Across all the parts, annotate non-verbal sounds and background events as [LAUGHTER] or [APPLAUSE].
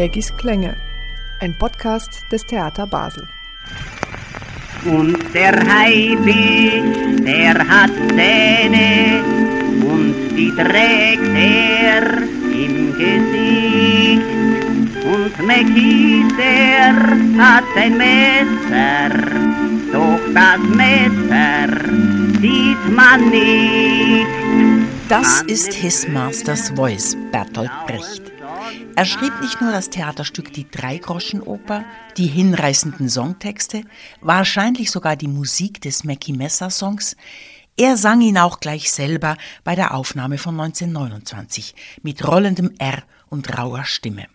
Tegis Klänge, ein Podcast des Theater Basel. Und der Haibis, der hat Zähne und die trägt er im Gesicht. Und Mekis, der hat ein Messer, doch das Messer sieht man nicht. Das ist His Master's Voice, Bertolt Brecht. Er schrieb nicht nur das Theaterstück Die Dreigroschenoper, die hinreißenden Songtexte, wahrscheinlich sogar die Musik des Mackie Messer Songs, er sang ihn auch gleich selber bei der Aufnahme von 1929 mit rollendem R und rauer Stimme.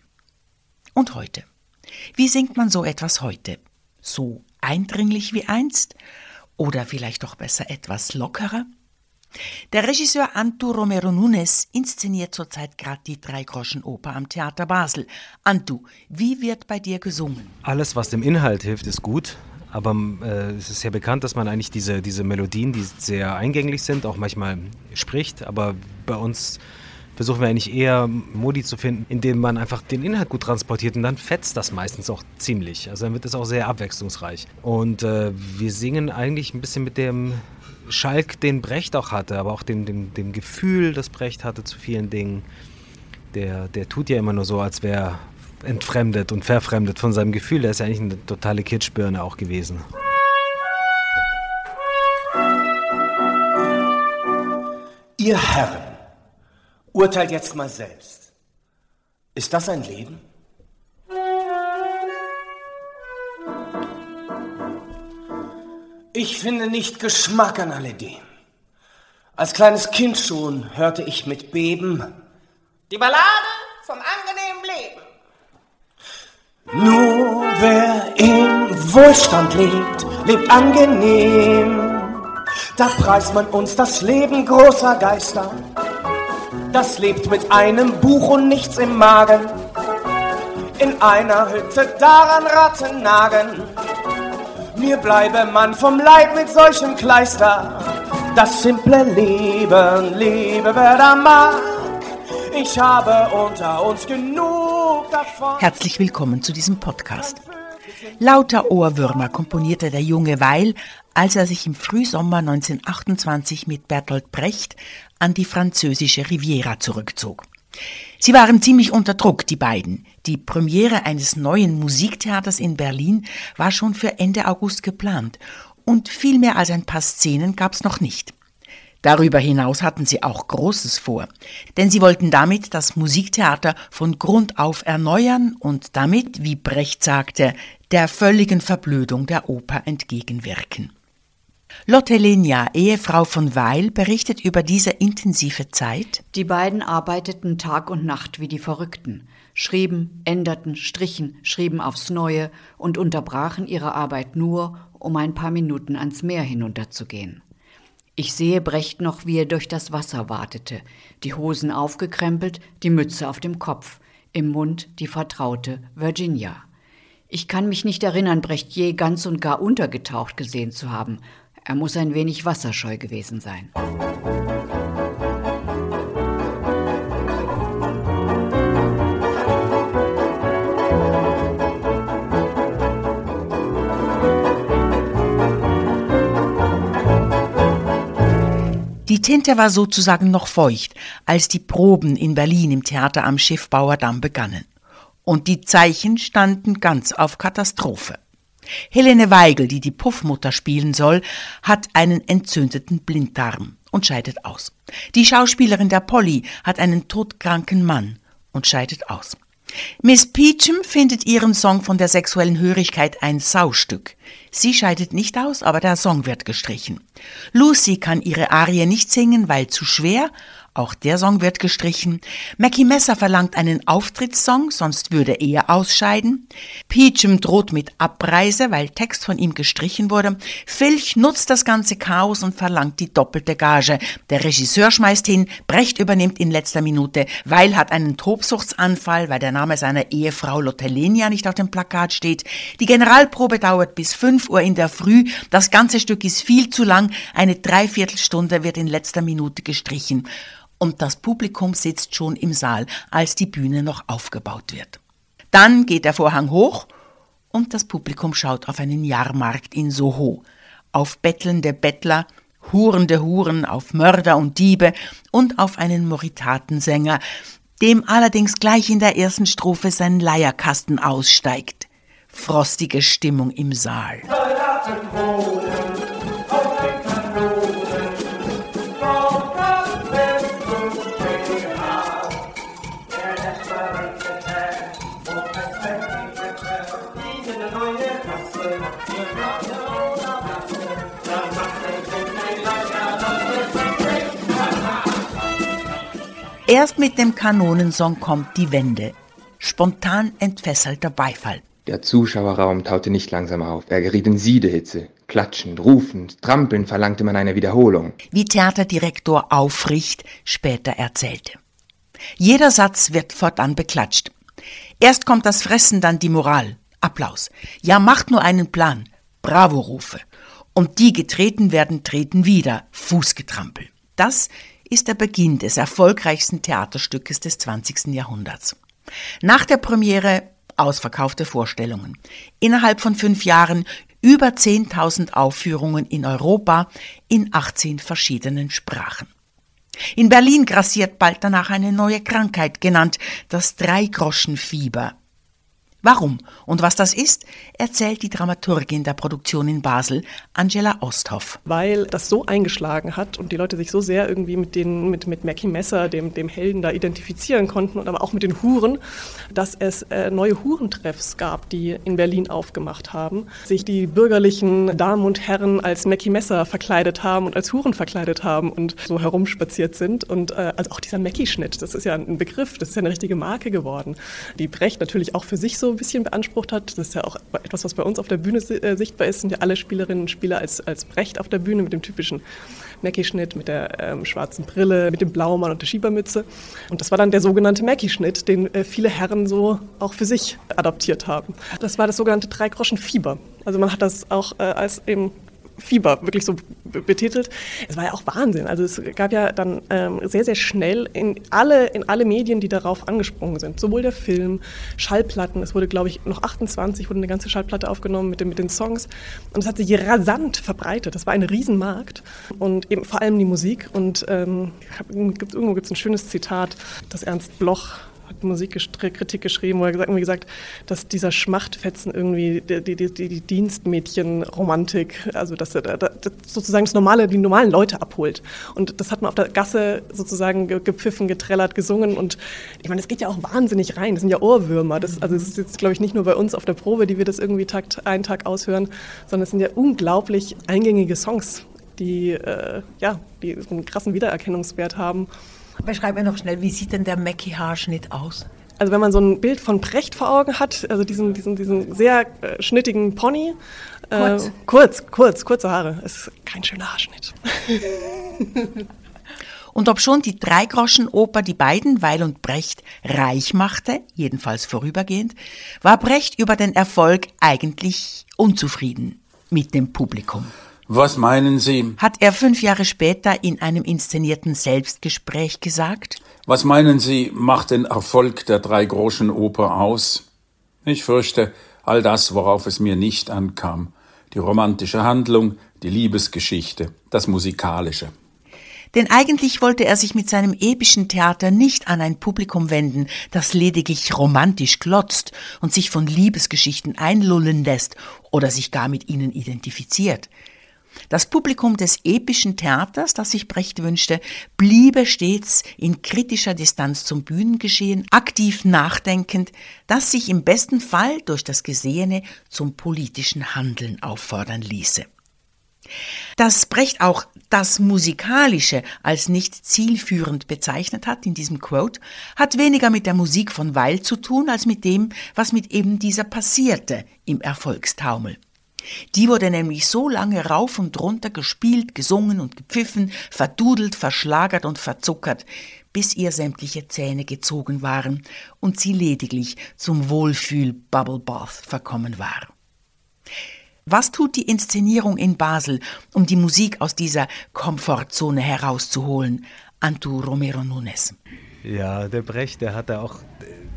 Und heute? Wie singt man so etwas heute? So eindringlich wie einst? Oder vielleicht doch besser etwas lockerer? Der Regisseur Antu Romero Nunes inszeniert zurzeit gerade die Dreigroschenoper am Theater Basel. Antu, wie wird bei dir gesungen? Alles, was dem Inhalt hilft, ist gut. Aber äh, es ist ja bekannt, dass man eigentlich diese, diese Melodien, die sehr eingänglich sind, auch manchmal spricht. Aber bei uns versuchen wir eigentlich eher Modi zu finden, indem man einfach den Inhalt gut transportiert und dann fetzt das meistens auch ziemlich. Also dann wird es auch sehr abwechslungsreich. Und äh, wir singen eigentlich ein bisschen mit dem Schalk, den Brecht auch hatte, aber auch dem, dem, dem Gefühl, das Brecht hatte zu vielen Dingen. Der, der tut ja immer nur so, als wäre entfremdet und verfremdet von seinem Gefühl. Der ist ja eigentlich eine totale Kitschbirne auch gewesen. Ihr Herren, urteilt jetzt mal selbst. Ist das ein Leben? Ich finde nicht Geschmack an alledem. Als kleines Kind schon hörte ich mit Beben die Ballade vom angenehmen Leben. Nur wer im Wohlstand lebt, lebt angenehm. Da preist man uns das Leben großer Geister. Das lebt mit einem Buch und nichts im Magen. In einer Hütte daran Ratten nagen mir bleibe man vom Leib mit solchem Kleister. Das simple Leben, liebe wer da mag. Ich habe unter uns genug davon. Herzlich willkommen zu diesem Podcast. Lauter Ohrwürmer komponierte der junge Weil, als er sich im Frühsommer 1928 mit Bertolt Brecht an die französische Riviera zurückzog. Sie waren ziemlich unter Druck, die beiden. Die Premiere eines neuen Musiktheaters in Berlin war schon für Ende August geplant und viel mehr als ein paar Szenen gab's noch nicht. Darüber hinaus hatten sie auch Großes vor, denn sie wollten damit das Musiktheater von Grund auf erneuern und damit, wie Brecht sagte, der völligen Verblödung der Oper entgegenwirken. Lotte Lenia, Ehefrau von Weil, berichtet über diese intensive Zeit. Die beiden arbeiteten Tag und Nacht wie die Verrückten, schrieben, änderten, strichen, schrieben aufs Neue und unterbrachen ihre Arbeit nur, um ein paar Minuten ans Meer hinunterzugehen. Ich sehe Brecht noch, wie er durch das Wasser watete, die Hosen aufgekrempelt, die Mütze auf dem Kopf, im Mund die vertraute Virginia. Ich kann mich nicht erinnern, Brecht je ganz und gar untergetaucht gesehen zu haben, er muss ein wenig wasserscheu gewesen sein. Tinte war sozusagen noch feucht, als die Proben in Berlin im Theater am Schiffbauerdamm begannen. Und die Zeichen standen ganz auf Katastrophe. Helene Weigel, die die Puffmutter spielen soll, hat einen entzündeten Blinddarm und scheidet aus. Die Schauspielerin der Polly hat einen todkranken Mann und scheidet aus. Miss Peachum findet ihren Song von der sexuellen Hörigkeit ein Saustück. Sie scheidet nicht aus, aber der Song wird gestrichen. Lucy kann ihre Arie nicht singen, weil zu schwer, auch der Song wird gestrichen. Mackie Messer verlangt einen Auftrittssong, sonst würde er ausscheiden. Peachum droht mit Abreise, weil Text von ihm gestrichen wurde. Filch nutzt das ganze Chaos und verlangt die doppelte Gage. Der Regisseur schmeißt hin, Brecht übernimmt in letzter Minute. Weil hat einen Tobsuchtsanfall, weil der Name seiner Ehefrau Lotelenia nicht auf dem Plakat steht. Die Generalprobe dauert bis 5 Uhr in der Früh. Das ganze Stück ist viel zu lang. Eine Dreiviertelstunde wird in letzter Minute gestrichen und das Publikum sitzt schon im Saal, als die Bühne noch aufgebaut wird. Dann geht der Vorhang hoch und das Publikum schaut auf einen Jahrmarkt in Soho, auf bettelnde Bettler, hurende Huren, auf Mörder und Diebe und auf einen Moritatensänger, dem allerdings gleich in der ersten Strophe sein Leierkasten aussteigt. Frostige Stimmung im Saal. Erst mit dem Kanonensong kommt die Wende. Spontan entfesselter Beifall. Der Zuschauerraum taute nicht langsam auf. Er geriet in Siedehitze. Klatschend, rufend, trampelnd verlangte man eine Wiederholung. Wie Theaterdirektor Aufricht später erzählte. Jeder Satz wird fortan beklatscht. Erst kommt das Fressen, dann die Moral. Applaus. Ja, macht nur einen Plan. Bravo-Rufe. Und die getreten werden, treten wieder. Fußgetrampel. Das ist der Beginn des erfolgreichsten Theaterstückes des 20. Jahrhunderts. Nach der Premiere ausverkaufte Vorstellungen. Innerhalb von fünf Jahren über 10.000 Aufführungen in Europa in 18 verschiedenen Sprachen. In Berlin grassiert bald danach eine neue Krankheit, genannt das Dreigroschenfieber. Warum und was das ist, erzählt die Dramaturgin der Produktion in Basel, Angela Osthoff. Weil das so eingeschlagen hat und die Leute sich so sehr irgendwie mit, den, mit, mit Mackie Messer, dem, dem Helden, da identifizieren konnten und aber auch mit den Huren, dass es äh, neue Hurentreffs gab, die in Berlin aufgemacht haben. Sich die bürgerlichen Damen und Herren als Mackie Messer verkleidet haben und als Huren verkleidet haben und so herumspaziert sind. Und äh, also auch dieser Mackie-Schnitt, das ist ja ein Begriff, das ist ja eine richtige Marke geworden, die Brecht natürlich auch für sich so ein bisschen beansprucht hat. Das ist ja auch etwas, was bei uns auf der Bühne äh, sichtbar ist, sind ja alle Spielerinnen und Spieler als, als Brecht auf der Bühne mit dem typischen Mackie-Schnitt, mit der ähm, schwarzen Brille, mit dem Blaumann und der Schiebermütze. Und das war dann der sogenannte Mackie-Schnitt, den äh, viele Herren so auch für sich adaptiert haben. Das war das sogenannte Dreigroschen-Fieber. Also man hat das auch äh, als eben Fieber wirklich so betitelt. Es war ja auch Wahnsinn. Also es gab ja dann ähm, sehr, sehr schnell in alle, in alle Medien, die darauf angesprungen sind. Sowohl der Film, Schallplatten. Es wurde, glaube ich, noch 28 wurde eine ganze Schallplatte aufgenommen mit den, mit den Songs. Und es hat sich rasant verbreitet. Das war ein Riesenmarkt. Und eben vor allem die Musik. Und ähm, irgendwo gibt es ein schönes Zitat, das Ernst Bloch hat Musikkritik geschrieben, wo er gesagt, gesagt dass dieser Schmachtfetzen irgendwie die, die, die, die Dienstmädchenromantik, also dass er das sozusagen das normale, die normalen Leute abholt. Und das hat man auf der Gasse sozusagen gepfiffen, getrellert, gesungen. Und ich meine, es geht ja auch wahnsinnig rein. Das sind ja Ohrwürmer. Das, also es ist jetzt, glaube ich, nicht nur bei uns auf der Probe, die wir das irgendwie Tag, einen Tag aushören, sondern es sind ja unglaublich eingängige Songs, die, äh, ja, die einen krassen Wiedererkennungswert haben. Beschreib mir noch schnell, wie sieht denn der Mackie-Haarschnitt aus? Also wenn man so ein Bild von Brecht vor Augen hat, also diesen, diesen, diesen sehr äh, schnittigen Pony. Äh, kurz. Kurz, kurz, kurze Haare. Es ist kein schöner Haarschnitt. [LAUGHS] Und ob schon die Dreigroschenoper die beiden, Weil und Brecht, reich machte, jedenfalls vorübergehend, war Brecht über den Erfolg eigentlich unzufrieden mit dem Publikum. Was meinen Sie? Hat er fünf Jahre später in einem inszenierten Selbstgespräch gesagt? Was meinen Sie, macht den Erfolg der drei großen Oper aus? Ich fürchte, all das, worauf es mir nicht ankam. Die romantische Handlung, die Liebesgeschichte, das Musikalische. Denn eigentlich wollte er sich mit seinem epischen Theater nicht an ein Publikum wenden, das lediglich romantisch glotzt und sich von Liebesgeschichten einlullen lässt oder sich gar mit ihnen identifiziert. Das Publikum des epischen Theaters, das sich Brecht wünschte, bliebe stets in kritischer Distanz zum Bühnengeschehen, aktiv nachdenkend, das sich im besten Fall durch das Gesehene zum politischen Handeln auffordern ließe. Dass Brecht auch das Musikalische als nicht zielführend bezeichnet hat in diesem Quote, hat weniger mit der Musik von Weil zu tun, als mit dem, was mit eben dieser passierte im Erfolgstaumel. Die wurde nämlich so lange rauf und runter gespielt, gesungen und gepfiffen, verdudelt, verschlagert und verzuckert, bis ihr sämtliche Zähne gezogen waren und sie lediglich zum Wohlfühl-Bubble Bath verkommen war. Was tut die Inszenierung in Basel, um die Musik aus dieser Komfortzone herauszuholen? Antu Romero Nunes. Ja, der Brecht, der hat da auch,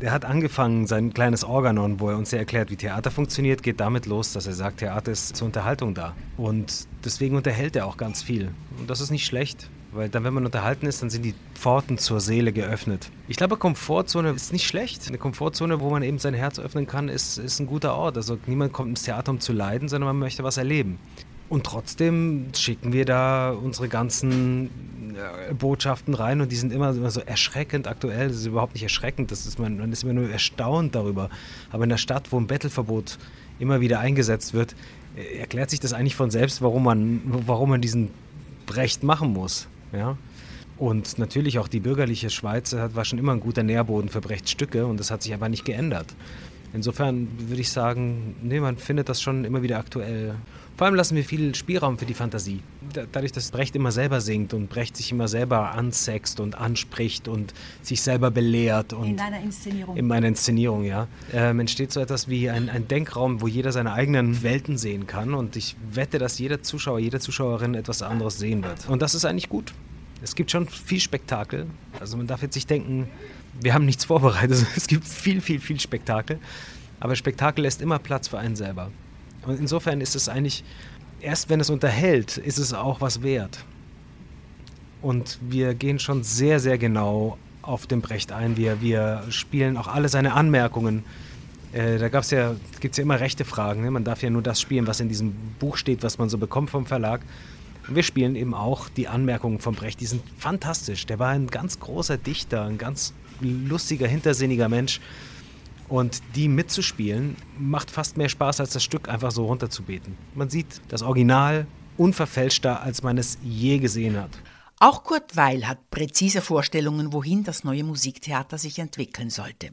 der hat angefangen, sein kleines Organon, wo er uns ja erklärt, wie Theater funktioniert, geht damit los, dass er sagt, Theater ist zur Unterhaltung da. Und deswegen unterhält er auch ganz viel. Und das ist nicht schlecht, weil dann, wenn man unterhalten ist, dann sind die Pforten zur Seele geöffnet. Ich glaube, Komfortzone ist nicht schlecht. Eine Komfortzone, wo man eben sein Herz öffnen kann, ist, ist ein guter Ort. Also niemand kommt ins Theater, um zu leiden, sondern man möchte was erleben. Und trotzdem schicken wir da unsere ganzen Botschaften rein und die sind immer, immer so erschreckend aktuell. Das ist überhaupt nicht erschreckend, das ist man, man ist immer nur erstaunt darüber. Aber in der Stadt, wo ein Bettelverbot immer wieder eingesetzt wird, äh, erklärt sich das eigentlich von selbst, warum man, warum man diesen Brecht machen muss. Ja? Und natürlich auch die bürgerliche Schweiz war schon immer ein guter Nährboden für Brechts Stücke und das hat sich aber nicht geändert. Insofern würde ich sagen, nee, man findet das schon immer wieder aktuell. Vor allem lassen wir viel Spielraum für die Fantasie. Dadurch, dass Brecht immer selber singt und Brecht sich immer selber ansext und anspricht und sich selber belehrt. Und in deiner Inszenierung. In meiner Inszenierung, ja. Ähm, entsteht so etwas wie ein, ein Denkraum, wo jeder seine eigenen Welten sehen kann. Und ich wette, dass jeder Zuschauer, jede Zuschauerin etwas anderes sehen wird. Und das ist eigentlich gut. Es gibt schon viel Spektakel. Also man darf jetzt nicht denken, wir haben nichts vorbereitet. [LAUGHS] Es gibt viel, viel, viel Spektakel. Aber Spektakel lässt immer Platz für einen selber. Und insofern ist es eigentlich, erst wenn es unterhält, ist es auch was wert. Und wir gehen schon sehr, sehr genau auf den Brecht ein. Wir, wir spielen auch alle seine Anmerkungen. Äh, da ja, gibt es ja immer rechte Fragen. Ne? Man darf ja nur das spielen, was in diesem Buch steht, was man so bekommt vom Verlag. Und wir spielen eben auch die Anmerkungen von Brecht. Die sind fantastisch. Der war ein ganz großer Dichter, ein ganz lustiger, hintersinniger Mensch. Und die mitzuspielen, macht fast mehr Spaß, als das Stück einfach so runterzubeten. Man sieht das Original unverfälschter, als man es je gesehen hat. Auch Kurt Weil hat präzise Vorstellungen, wohin das neue Musiktheater sich entwickeln sollte.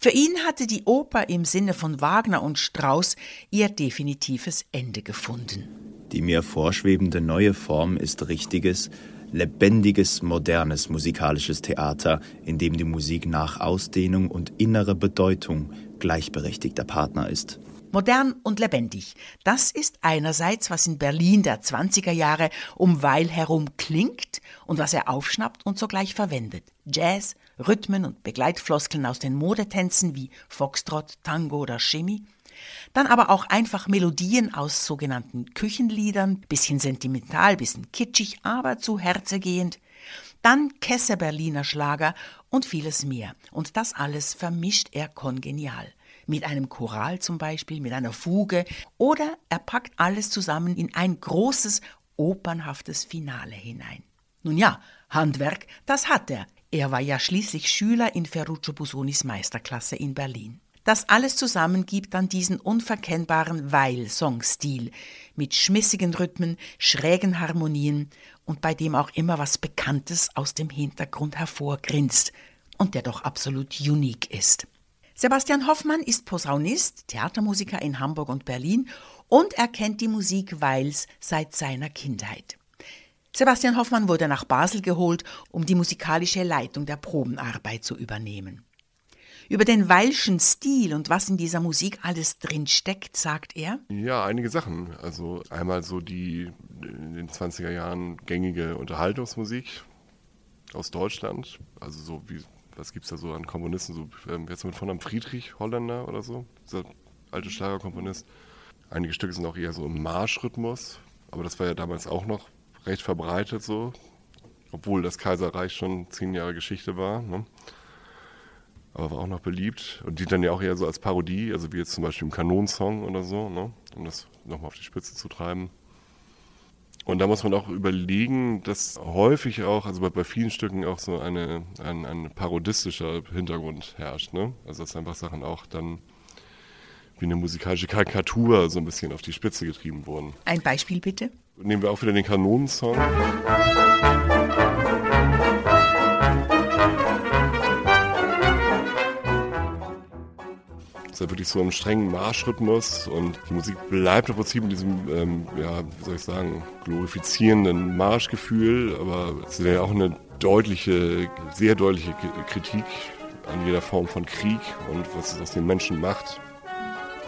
Für ihn hatte die Oper im Sinne von Wagner und Strauss ihr definitives Ende gefunden. Die mir vorschwebende neue Form ist richtiges, lebendiges, modernes musikalisches Theater, in dem die Musik nach Ausdehnung und innere Bedeutung gleichberechtigter Partner ist. Modern und lebendig. Das ist einerseits, was in Berlin der 20er Jahre um Weil herum klingt und was er aufschnappt und sogleich verwendet. Jazz, Rhythmen und Begleitfloskeln aus den Modetänzen wie Foxtrot, Tango oder Shimmy – dann aber auch einfach Melodien aus sogenannten Küchenliedern, bisschen sentimental, bisschen kitschig, aber zu herzegehend. Dann Kesse Berliner Schlager und vieles mehr. Und das alles vermischt er kongenial. Mit einem Choral zum Beispiel, mit einer Fuge. Oder er packt alles zusammen in ein großes, opernhaftes Finale hinein. Nun ja, Handwerk, das hat er. Er war ja schließlich Schüler in Ferruccio Busonis Meisterklasse in Berlin. Das alles zusammen gibt dann diesen unverkennbaren Weil-Songstil mit schmissigen Rhythmen, schrägen Harmonien und bei dem auch immer was Bekanntes aus dem Hintergrund hervorgrinst und der doch absolut unique ist. Sebastian Hoffmann ist Posaunist, Theatermusiker in Hamburg und Berlin und er kennt die Musik Weils seit seiner Kindheit. Sebastian Hoffmann wurde nach Basel geholt, um die musikalische Leitung der Probenarbeit zu übernehmen. Über den Weilschen Stil und was in dieser Musik alles drin steckt, sagt er. Ja, einige Sachen. Also einmal so die in den 20er Jahren gängige Unterhaltungsmusik aus Deutschland. Also so wie, was gibt es da so an Komponisten? So, ähm, jetzt mit einem Friedrich Holländer oder so, dieser alte Schlagerkomponist. Einige Stücke sind auch eher so im Marschrhythmus, aber das war ja damals auch noch recht verbreitet so, obwohl das Kaiserreich schon zehn Jahre Geschichte war. Ne? aber war auch noch beliebt. Und die dann ja auch eher so als Parodie, also wie jetzt zum Beispiel im Kanonsong oder so, ne? um das nochmal auf die Spitze zu treiben. Und da muss man auch überlegen, dass häufig auch, also bei, vielen Stücken auch so eine, ein, ein parodistischer Hintergrund herrscht. Ne? Also dass einfach Sachen auch dann wie eine musikalische Karikatur so ein bisschen auf die Spitze getrieben wurden. Ein Beispiel bitte? Nehmen wir auch wieder den Kanonensong. ist ja wirklich so im strengen Marschrhythmus und die Musik bleibt im Prinzip in diesem, ähm, ja, wie soll ich sagen, glorifizierenden Marschgefühl, aber es ist ja auch eine deutliche, sehr deutliche Kritik an jeder Form von Krieg und was es aus den Menschen macht.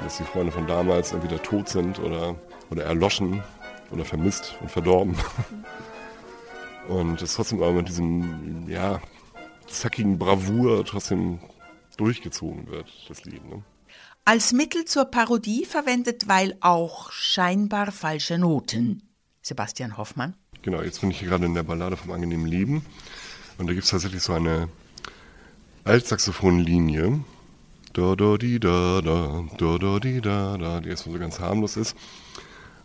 Dass die Freunde von damals entweder tot sind oder, oder erloschen oder vermisst und verdorben. Und es trotzdem aber mit diesem, ja, zackigen Bravour trotzdem durchgezogen wird, das Lied. Ne? Als Mittel zur Parodie verwendet Weil auch scheinbar falsche Noten. Sebastian Hoffmann. Genau, jetzt bin ich hier gerade in der Ballade vom angenehmen Leben. Und da gibt es tatsächlich so eine Altsaxophonlinie. Da, da, di, da, da, da, da, di, da, da, die erstmal so ganz harmlos ist.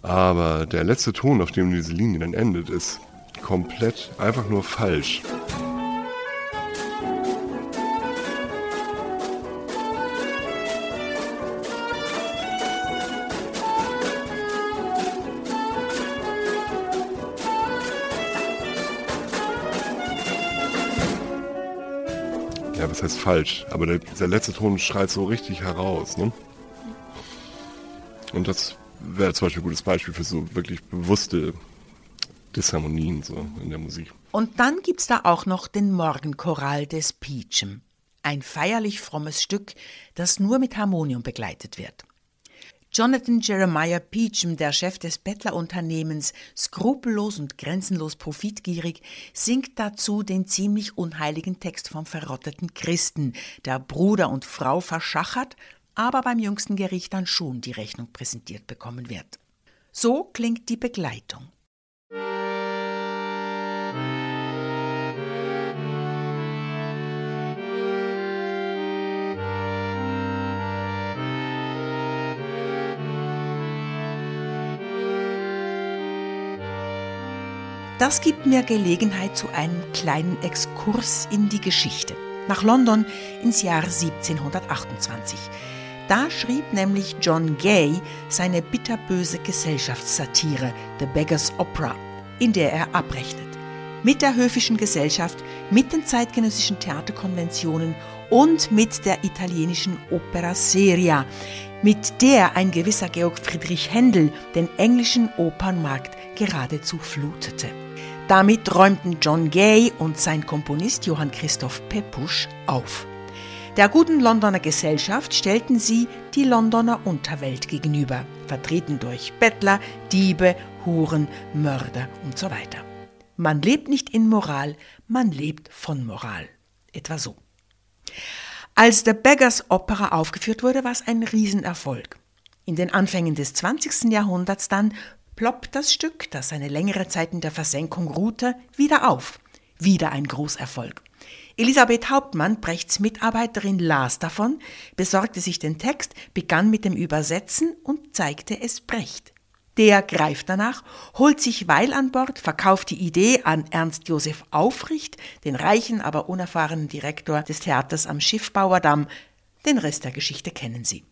Aber der letzte Ton, auf dem diese Linie dann endet, ist komplett einfach nur falsch. Ja, was heißt falsch? Aber der, der letzte Ton schreit so richtig heraus. Ne? Und das wäre zum Beispiel ein gutes Beispiel für so wirklich bewusste Disharmonien so in der Musik. Und dann gibt es da auch noch den Morgenchoral des Peachem. Ein feierlich frommes Stück, das nur mit Harmonium begleitet wird. Jonathan Jeremiah Peacham, der Chef des Bettlerunternehmens, skrupellos und grenzenlos profitgierig, singt dazu den ziemlich unheiligen Text vom verrotteten Christen, der Bruder und Frau verschachert, aber beim jüngsten Gericht dann schon die Rechnung präsentiert bekommen wird. So klingt die Begleitung. Das gibt mir Gelegenheit zu einem kleinen Exkurs in die Geschichte. Nach London ins Jahr 1728. Da schrieb nämlich John Gay seine bitterböse Gesellschaftssatire The Beggar's Opera, in der er abrechnet. Mit der höfischen Gesellschaft, mit den zeitgenössischen Theaterkonventionen und mit der italienischen Opera Seria, mit der ein gewisser Georg Friedrich Händel den englischen Opernmarkt geradezu flutete. Damit räumten John Gay und sein Komponist Johann Christoph Pepusch auf. Der guten Londoner Gesellschaft stellten sie die Londoner Unterwelt gegenüber, vertreten durch Bettler, Diebe, Huren, Mörder und so weiter. Man lebt nicht in Moral, man lebt von Moral. Etwa so. Als The Beggars Opera aufgeführt wurde, war es ein Riesenerfolg. In den Anfängen des 20. Jahrhunderts dann ploppt das Stück, das eine längere Zeit in der Versenkung ruhte, wieder auf. Wieder ein Großerfolg. Elisabeth Hauptmann, Brechts Mitarbeiterin, las davon, besorgte sich den Text, begann mit dem Übersetzen und zeigte es Brecht. Der greift danach, holt sich Weil an Bord, verkauft die Idee an Ernst Josef Aufricht, den reichen, aber unerfahrenen Direktor des Theaters am Schiffbauerdamm. Den Rest der Geschichte kennen Sie.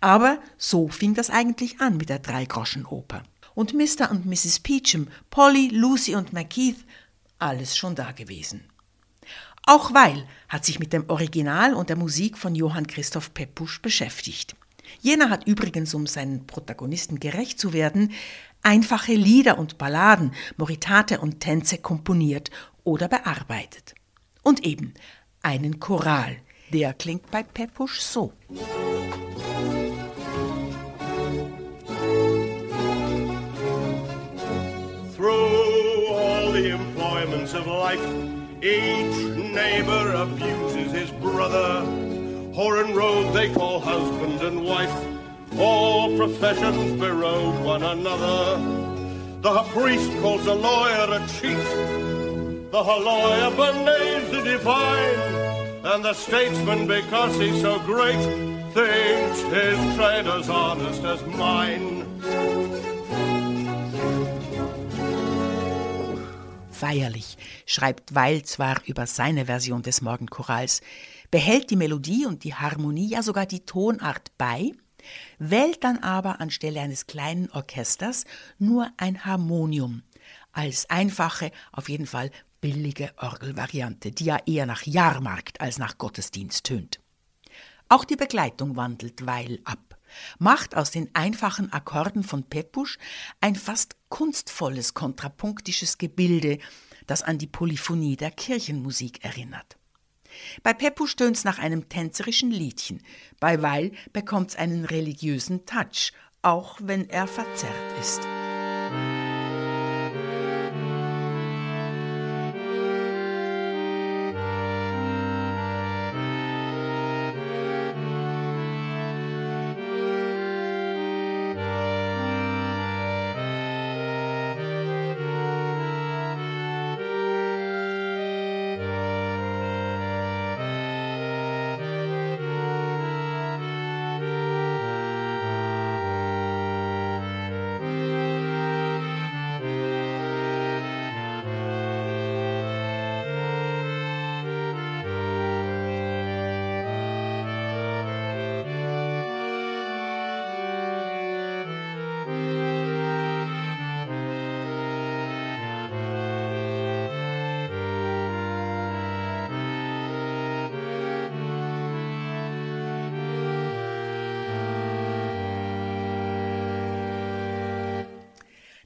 Aber so fing das eigentlich an mit der Dreigroschenoper und Mr. und Mrs. Peacham, Polly, Lucy und McKeith, alles schon da gewesen. Auch Weil hat sich mit dem Original und der Musik von Johann Christoph Pepusch beschäftigt. Jener hat übrigens, um seinen Protagonisten gerecht zu werden, einfache Lieder und Balladen, Moritate und Tänze komponiert oder bearbeitet. Und eben einen Choral, der klingt bei Pepusch so. employments of life. Each neighbor abuses his brother. Whore and road they call husband and wife. All professions berode one another. The priest calls a lawyer a cheat. The lawyer benames the divine. And the statesman, because he's so great, thinks his trade as honest as mine. Feierlich, schreibt Weil zwar über seine Version des Morgenchorals, behält die Melodie und die Harmonie, ja sogar die Tonart bei, wählt dann aber anstelle eines kleinen Orchesters nur ein Harmonium als einfache, auf jeden Fall billige Orgelvariante, die ja eher nach Jahrmarkt als nach Gottesdienst tönt. Auch die Begleitung wandelt Weil ab macht aus den einfachen Akkorden von Pepusch ein fast kunstvolles kontrapunktisches Gebilde, das an die Polyphonie der Kirchenmusik erinnert. Bei Pepusch tönt's nach einem tänzerischen Liedchen, bei Weil bekommt's einen religiösen Touch, auch wenn er verzerrt ist.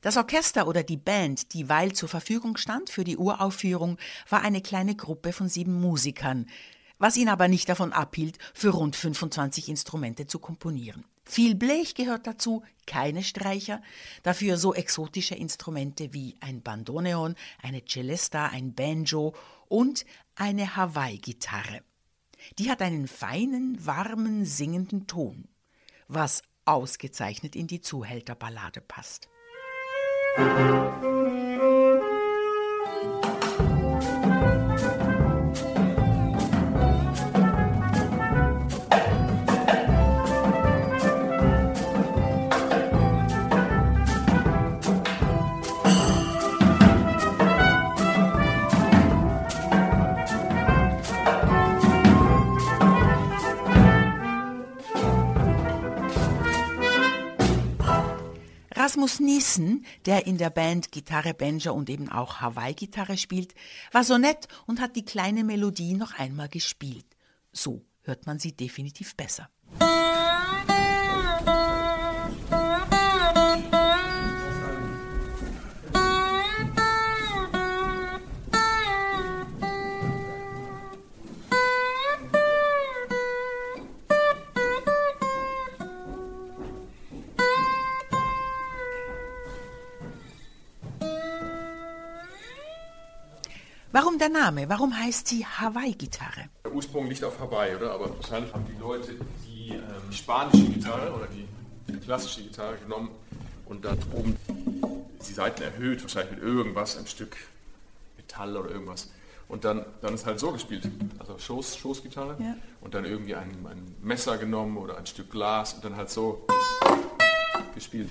Das Orchester oder die Band, die Weil zur Verfügung stand für die Uraufführung, war eine kleine Gruppe von sieben Musikern, was ihn aber nicht davon abhielt, für rund 25 Instrumente zu komponieren. Viel Blech gehört dazu, keine Streicher, dafür so exotische Instrumente wie ein Bandoneon, eine Celesta, ein Banjo und eine Hawaii-Gitarre. Die hat einen feinen, warmen, singenden Ton, was ausgezeichnet in die Zuhälterballade passt. Música Rasmus Nissen, der in der Band Gitarre, Banjo und eben auch Hawaii-Gitarre spielt, war so nett und hat die kleine Melodie noch einmal gespielt. So hört man sie definitiv besser. Warum der Name? Warum heißt sie Hawaii-Gitarre? Der Ursprung liegt auf Hawaii, oder? Aber wahrscheinlich haben die Leute die ähm, spanische Gitarre oder die, die klassische Gitarre genommen und da oben die Seiten erhöht, wahrscheinlich mit irgendwas, ein Stück Metall oder irgendwas. Und dann, dann ist halt so gespielt, also Schoß, Schoßgitarre ja. und dann irgendwie ein, ein Messer genommen oder ein Stück Glas und dann halt so gespielt.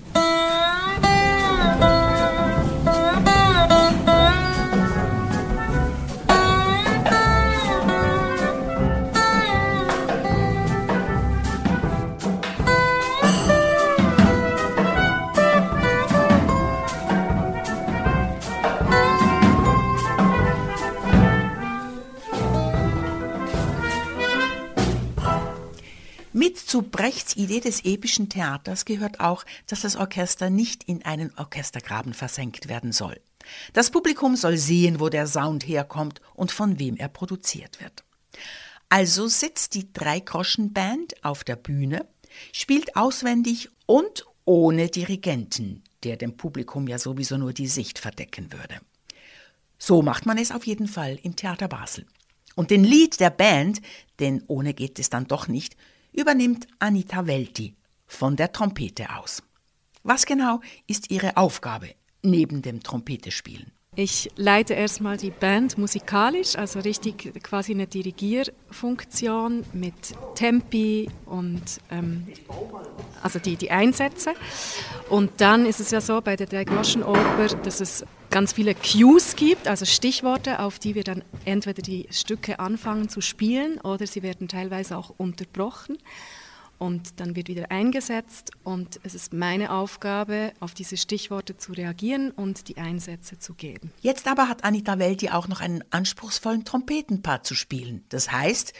Zu Brechts Idee des epischen Theaters gehört auch, dass das Orchester nicht in einen Orchestergraben versenkt werden soll. Das Publikum soll sehen, wo der Sound herkommt und von wem er produziert wird. Also sitzt die Dreigroschen-Band auf der Bühne, spielt auswendig und ohne Dirigenten, der dem Publikum ja sowieso nur die Sicht verdecken würde. So macht man es auf jeden Fall im Theater Basel. Und den Lied der Band, denn ohne geht es dann doch nicht, übernimmt Anita Welti von der Trompete aus. Was genau ist ihre Aufgabe neben dem Trompetespielen? Ich leite erstmal die Band musikalisch, also richtig quasi eine Dirigierfunktion mit Tempi und ähm, also die, die Einsätze. Und dann ist es ja so bei der Dreigroschenoper, dass es ganz viele Cues gibt, also Stichworte, auf die wir dann entweder die Stücke anfangen zu spielen oder sie werden teilweise auch unterbrochen und dann wird wieder eingesetzt und es ist meine Aufgabe, auf diese Stichworte zu reagieren und die Einsätze zu geben. Jetzt aber hat Anita Welti auch noch einen anspruchsvollen Trompetenpart zu spielen. Das heißt,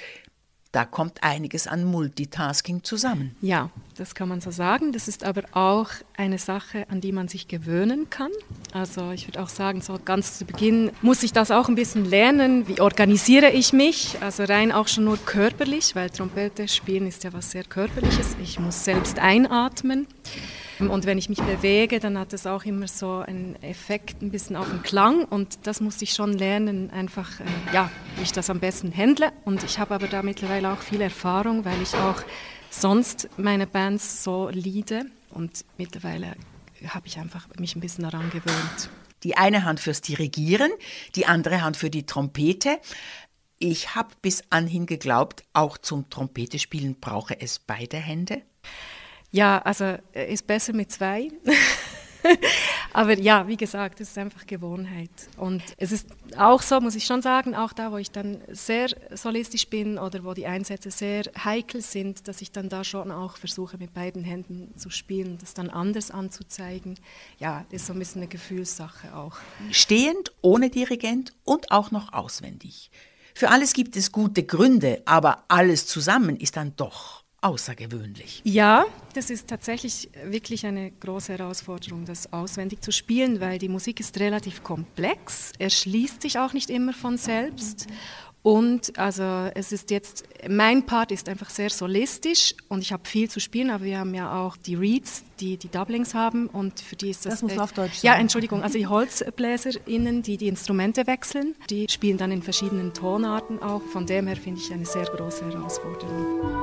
da kommt einiges an Multitasking zusammen. Ja, das kann man so sagen. Das ist aber auch eine Sache, an die man sich gewöhnen kann. Also ich würde auch sagen, so ganz zu Beginn muss ich das auch ein bisschen lernen. Wie organisiere ich mich? Also rein auch schon nur körperlich, weil Trompete spielen ist ja was sehr körperliches. Ich muss selbst einatmen. Und wenn ich mich bewege, dann hat es auch immer so einen Effekt ein bisschen auf den Klang und das musste ich schon lernen, einfach, äh, ja, wie ich das am besten handle. Und ich habe aber da mittlerweile auch viel Erfahrung, weil ich auch sonst meine Bands so leade und mittlerweile habe ich einfach mich ein bisschen daran gewöhnt. Die eine Hand fürs Dirigieren, die andere Hand für die Trompete. Ich habe bis anhin geglaubt, auch zum Trompetespielen brauche es beide Hände. Ja, also äh, ist besser mit zwei. [LAUGHS] Aber ja, wie gesagt, es ist einfach Gewohnheit. Und es ist auch so, muss ich schon sagen, auch da, wo ich dann sehr solistisch bin oder wo die Einsätze sehr heikel sind, dass ich dann da schon auch versuche, mit beiden Händen zu spielen, das dann anders anzuzeigen. Ja, ist so ein bisschen eine Gefühlssache auch. Stehend, ohne Dirigent und auch noch auswendig. Für alles gibt es gute Gründe, aber alles zusammen ist dann doch außergewöhnlich. Ja, das ist tatsächlich wirklich eine große Herausforderung, das auswendig zu spielen, weil die Musik ist relativ komplex, erschließt sich auch nicht immer von selbst und also es ist jetzt, mein Part ist einfach sehr solistisch und ich habe viel zu spielen, aber wir haben ja auch die Reeds, die die Doublings haben und für die ist das... Das muss auf Deutsch sein. Ja. Entschuldigung, also die HolzbläserInnen, die die Instrumente wechseln, die spielen dann in verschiedenen Tonarten auch. Von dem her finde ich eine sehr große Herausforderung.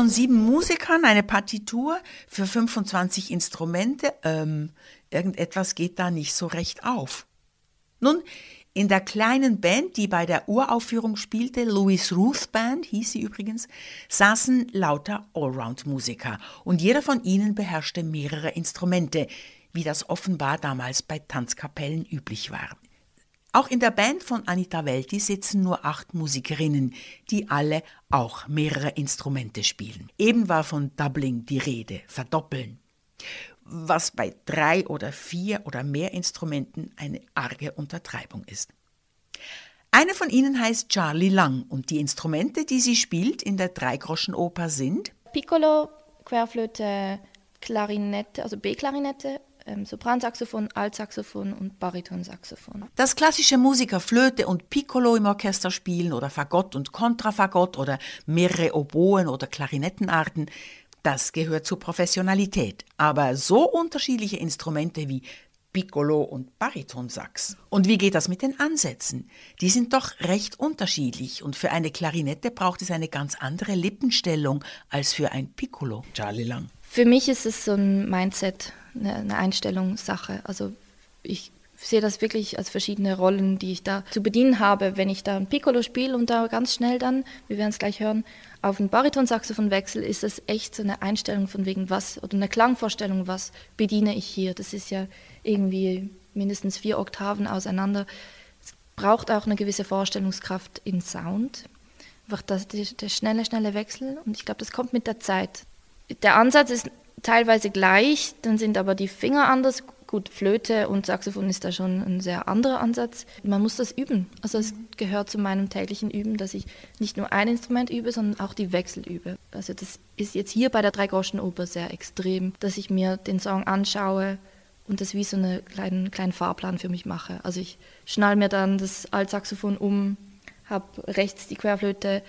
Von sieben Musikern, eine Partitur für 25 Instrumente, ähm, irgendetwas geht da nicht so recht auf. Nun, in der kleinen Band, die bei der Uraufführung spielte, Louis Ruth Band hieß sie übrigens, saßen lauter Allround-Musiker und jeder von ihnen beherrschte mehrere Instrumente, wie das offenbar damals bei Tanzkapellen üblich war. Auch in der Band von Anita Welti sitzen nur acht Musikerinnen, die alle auch mehrere Instrumente spielen. Eben war von Doubling die Rede, verdoppeln. Was bei drei oder vier oder mehr Instrumenten eine arge Untertreibung ist. Eine von ihnen heißt Charlie Lang und die Instrumente, die sie spielt in der Dreigroschenoper sind Piccolo, Querflöte, Klarinette, also B-Klarinette ähm, Sopransaxophon, Altsaxophon und Baritonsaxophon. Dass klassische Musiker Flöte und Piccolo im Orchester spielen oder Fagott und Kontrafagott oder mehrere Oboen oder Klarinettenarten, das gehört zur Professionalität. Aber so unterschiedliche Instrumente wie Piccolo und Baritonsax. Und wie geht das mit den Ansätzen? Die sind doch recht unterschiedlich und für eine Klarinette braucht es eine ganz andere Lippenstellung als für ein Piccolo. Charlie Lang. Für mich ist es so ein Mindset, eine, eine Einstellungssache. Also ich sehe das wirklich als verschiedene Rollen, die ich da zu bedienen habe. Wenn ich da ein Piccolo spiele und da ganz schnell dann, wir werden es gleich hören, auf ein Baritonsaxophon wechsel, ist das echt so eine Einstellung von wegen was oder eine Klangvorstellung, was bediene ich hier. Das ist ja irgendwie mindestens vier Oktaven auseinander. Es braucht auch eine gewisse Vorstellungskraft in Sound. Einfach das, der, der schnelle, schnelle Wechsel. Und ich glaube, das kommt mit der Zeit. Der Ansatz ist teilweise gleich, dann sind aber die Finger anders. Gut, Flöte und Saxophon ist da schon ein sehr anderer Ansatz. Man muss das üben. Also es gehört zu meinem täglichen Üben, dass ich nicht nur ein Instrument übe, sondern auch die Wechsel übe. Also das ist jetzt hier bei der Dreigroschenoper sehr extrem, dass ich mir den Song anschaue und das wie so einen kleinen, kleinen Fahrplan für mich mache. Also ich schnall mir dann das Altsaxophon um, habe rechts die Querflöte,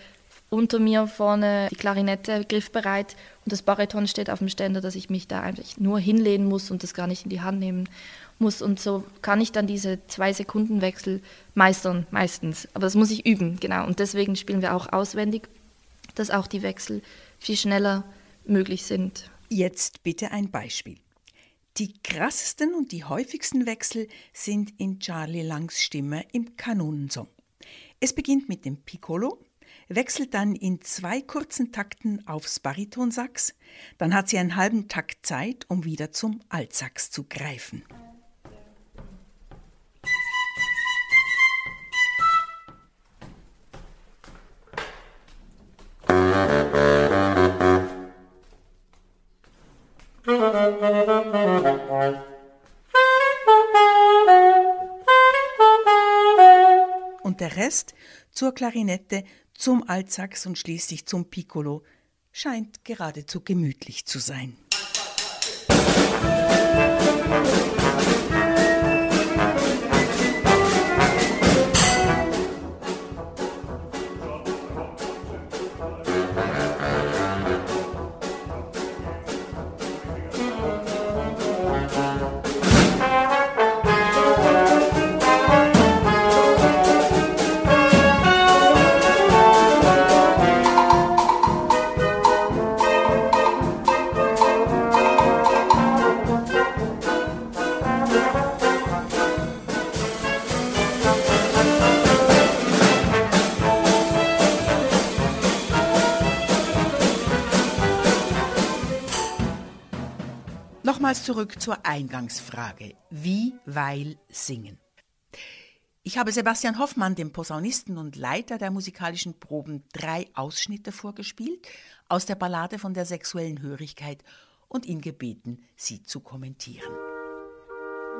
unter mir vorne die Klarinette griffbereit und das Bariton steht auf dem Ständer, dass ich mich da einfach nur hinlehnen muss und das gar nicht in die Hand nehmen muss. Und so kann ich dann diese zwei Sekunden Wechsel meistern, meistens. Aber das muss ich üben, genau. Und deswegen spielen wir auch auswendig, dass auch die Wechsel viel schneller möglich sind. Jetzt bitte ein Beispiel. Die krassesten und die häufigsten Wechsel sind in Charlie Langs Stimme im Kanonensong. Es beginnt mit dem Piccolo, wechselt dann in zwei kurzen Takten aufs Baritonsax, dann hat sie einen halben Takt Zeit, um wieder zum Altsax zu greifen. Und der Rest zur Klarinette, zum Altsax und schließlich zum Piccolo scheint geradezu gemütlich zu sein. Nochmals zurück zur Eingangsfrage. Wie, weil, singen. Ich habe Sebastian Hoffmann, dem Posaunisten und Leiter der musikalischen Proben, drei Ausschnitte vorgespielt aus der Ballade von der sexuellen Hörigkeit und ihn gebeten, sie zu kommentieren.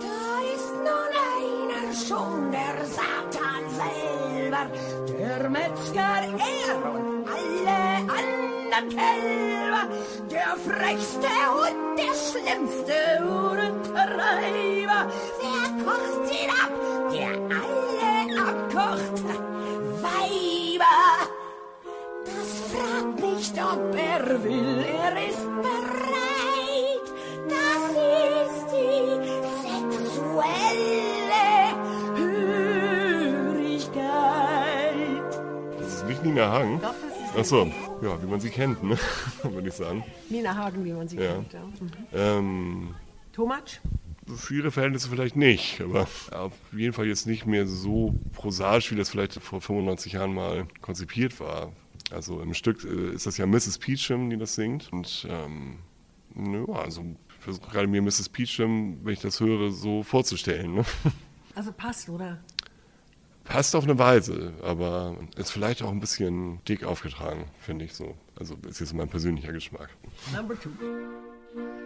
Da ist nun einer schon der Satan selber, der Metzger er und alle anderen Kälber, der frechste und der schlimmste Uhrentreiber. Wer kocht ihn ab, der alle abkocht? Weiber! Das fragt nicht, ob er will, er ist bereit. Das ist die sexuelle Hörigkeit. Das ist nicht Nina Hagen. Doch, das ist Achso, ja, wie man sie kennt, ne? [LAUGHS] würde ich sagen. Nina Hagen, wie man sie Ja. kennt. Ja. Mhm. Ähm, Too much? für ihre Verhältnisse vielleicht nicht, aber auf jeden Fall jetzt nicht mehr so prosaisch, wie das vielleicht vor 95 Jahren mal konzipiert war. Also im Stück äh, ist das ja Mrs. Peachum, die das singt. Und ähm, ja, also ich versuche gerade mir Mrs. Peachum, wenn ich das höre, so vorzustellen. Ne? [LAUGHS] Also passt, oder? Passt auf eine Weise, aber ist vielleicht auch ein bisschen dick aufgetragen, finde ich so. Also ist jetzt mein persönlicher Geschmack.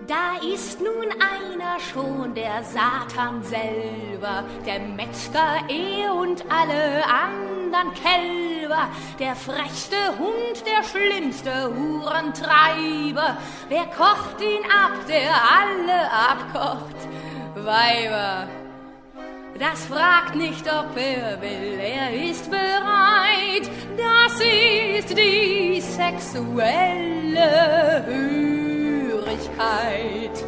Da ist nun einer schon, der Satan selber, der Metzger eh und alle anderen Kälber, der frechste Hund, der schlimmste Hurentreiber. Wer kocht ihn ab, der alle abkocht? Weiber, das fragt nicht, ob er will, er ist bereit. Das ist die sexuelle Hörigkeit.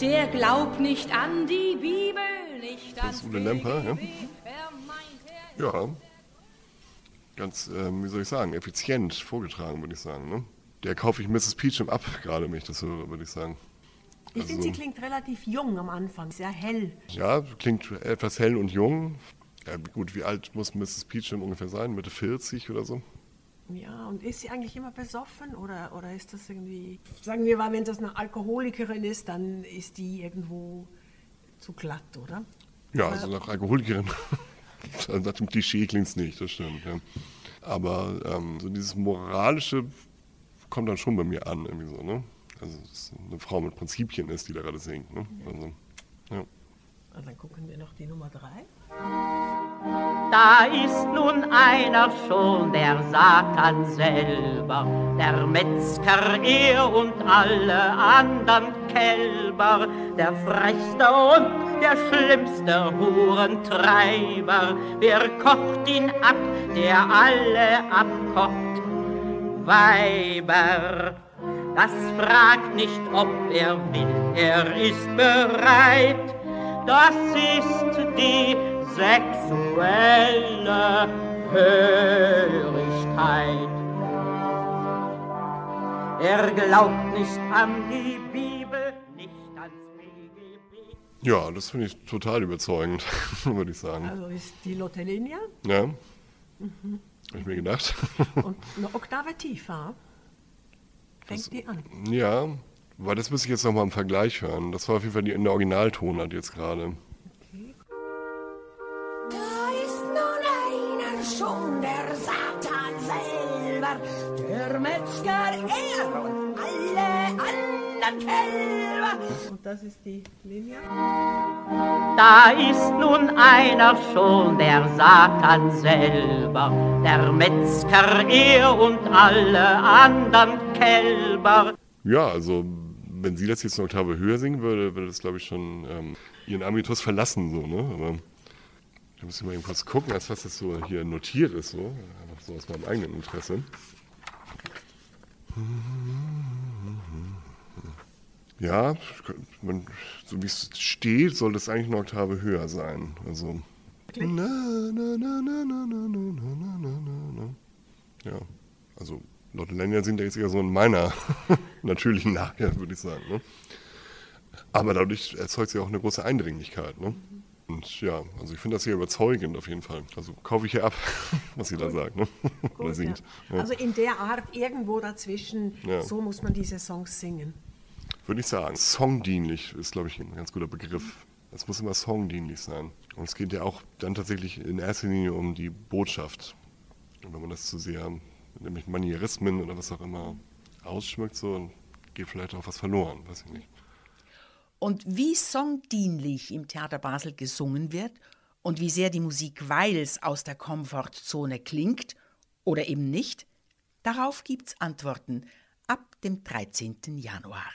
Der glaubt nicht an die Bibel, nicht an Das ist Uwe Lemper, ja? Ja. Ganz, ähm, wie soll ich sagen, effizient vorgetragen, würde ich sagen. Ne? Der kaufe ich Mrs. Peachum ab, gerade wenn ich das höre, würde ich sagen. Ich finde, sie Also- klingt relativ jung am Anfang, sehr hell. Ja, klingt etwas hell und jung. Ja, gut, wie alt muss Mrs. Peachum ungefähr sein? Mitte 40 oder so? Ja, und ist sie eigentlich immer besoffen oder, oder ist das irgendwie, sagen wir mal, wenn das eine Alkoholikerin ist, dann ist die irgendwo zu glatt, oder? Ja, also nach Alkoholikerin. [LAUGHS] nach dem Klischee klingt es nicht, das stimmt. Ja. Aber ähm, so dieses Moralische kommt dann schon bei mir an, irgendwie so, ne? Also, eine Frau mit Prinzipien ist, die da gerade singt, ne? Also, ja. Also dann gucken wir noch die Nummer drei. Da ist nun einer schon, der Satan selber, der Metzger er und alle anderen Kälber, der frechste und der schlimmste Hurentreiber. Wer kocht ihn ab, der alle abkocht? Weiber, das fragt nicht, ob er will, er ist bereit. Das ist die sexuelle Hörigkeit. Er glaubt nicht an die Bibel, nicht ans BGB. ja, das finde ich total überzeugend, [LAUGHS] würde ich sagen. Also ist die Lotelinia Ja, mhm. habe ich mir gedacht. und eine Oktave tiefer. Fängt die an. ja, weil das müsste ich jetzt nochmal im Vergleich hören. Das war auf jeden Fall die, in der Originaltonart jetzt gerade. Da ist nun einer schon, der Satan selber, der Metzger er und Kälber. Und das ist die Linie. Da ist nun einer schon, der Satan selber, der Metzger er und alle anderen Kälber. Ja, also wenn sie das jetzt eine Oktave höher singen würde, würde das, glaube ich, schon ähm, ihren Ambitus verlassen, so, ne? Aber da muss ich mal eben kurz gucken, als was das so hier notiert ist, so. Einfach so aus meinem eigenen Interesse. Ja, man, so wie es steht, soll das eigentlich eine Oktave höher sein. Also. Na, na, na, na, na, na, na, na, na, na, na. Ja, also Lotte Lenya sind ja jetzt eher so in meiner natürlichen Lage, würde ich sagen. Ne? Aber dadurch erzeugt sie auch eine große Eindringlichkeit. Ne? Und ja, also ich finde das sehr überzeugend auf jeden Fall. Also kaufe ich hier ab, was sie da sagt. Ne? Oder singt. Ja. Also in der Art irgendwo dazwischen, Ja. so muss man diese Songs singen. Würde ich sagen. Songdienlich ist, glaube ich, ein ganz guter Begriff. Es muss immer songdienlich sein. Und es geht ja auch dann tatsächlich in erster Linie um die Botschaft. Und wenn man das zu sehr, nämlich Manierismen oder was auch immer, ausschmückt, so geht vielleicht auch was verloren, weiß ich nicht. Und wie songdienlich im Theater Basel gesungen wird und wie sehr die Musik Weils aus der Komfortzone klingt oder eben nicht, darauf gibt's Antworten ab dem 13. Januar.